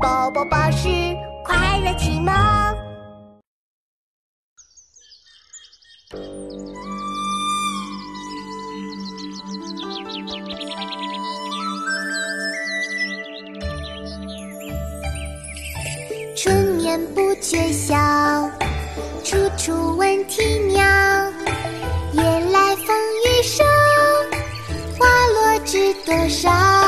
宝宝巴士快乐启蒙。春眠不觉晓，处处闻啼鸟。夜来风雨声，花落知多少。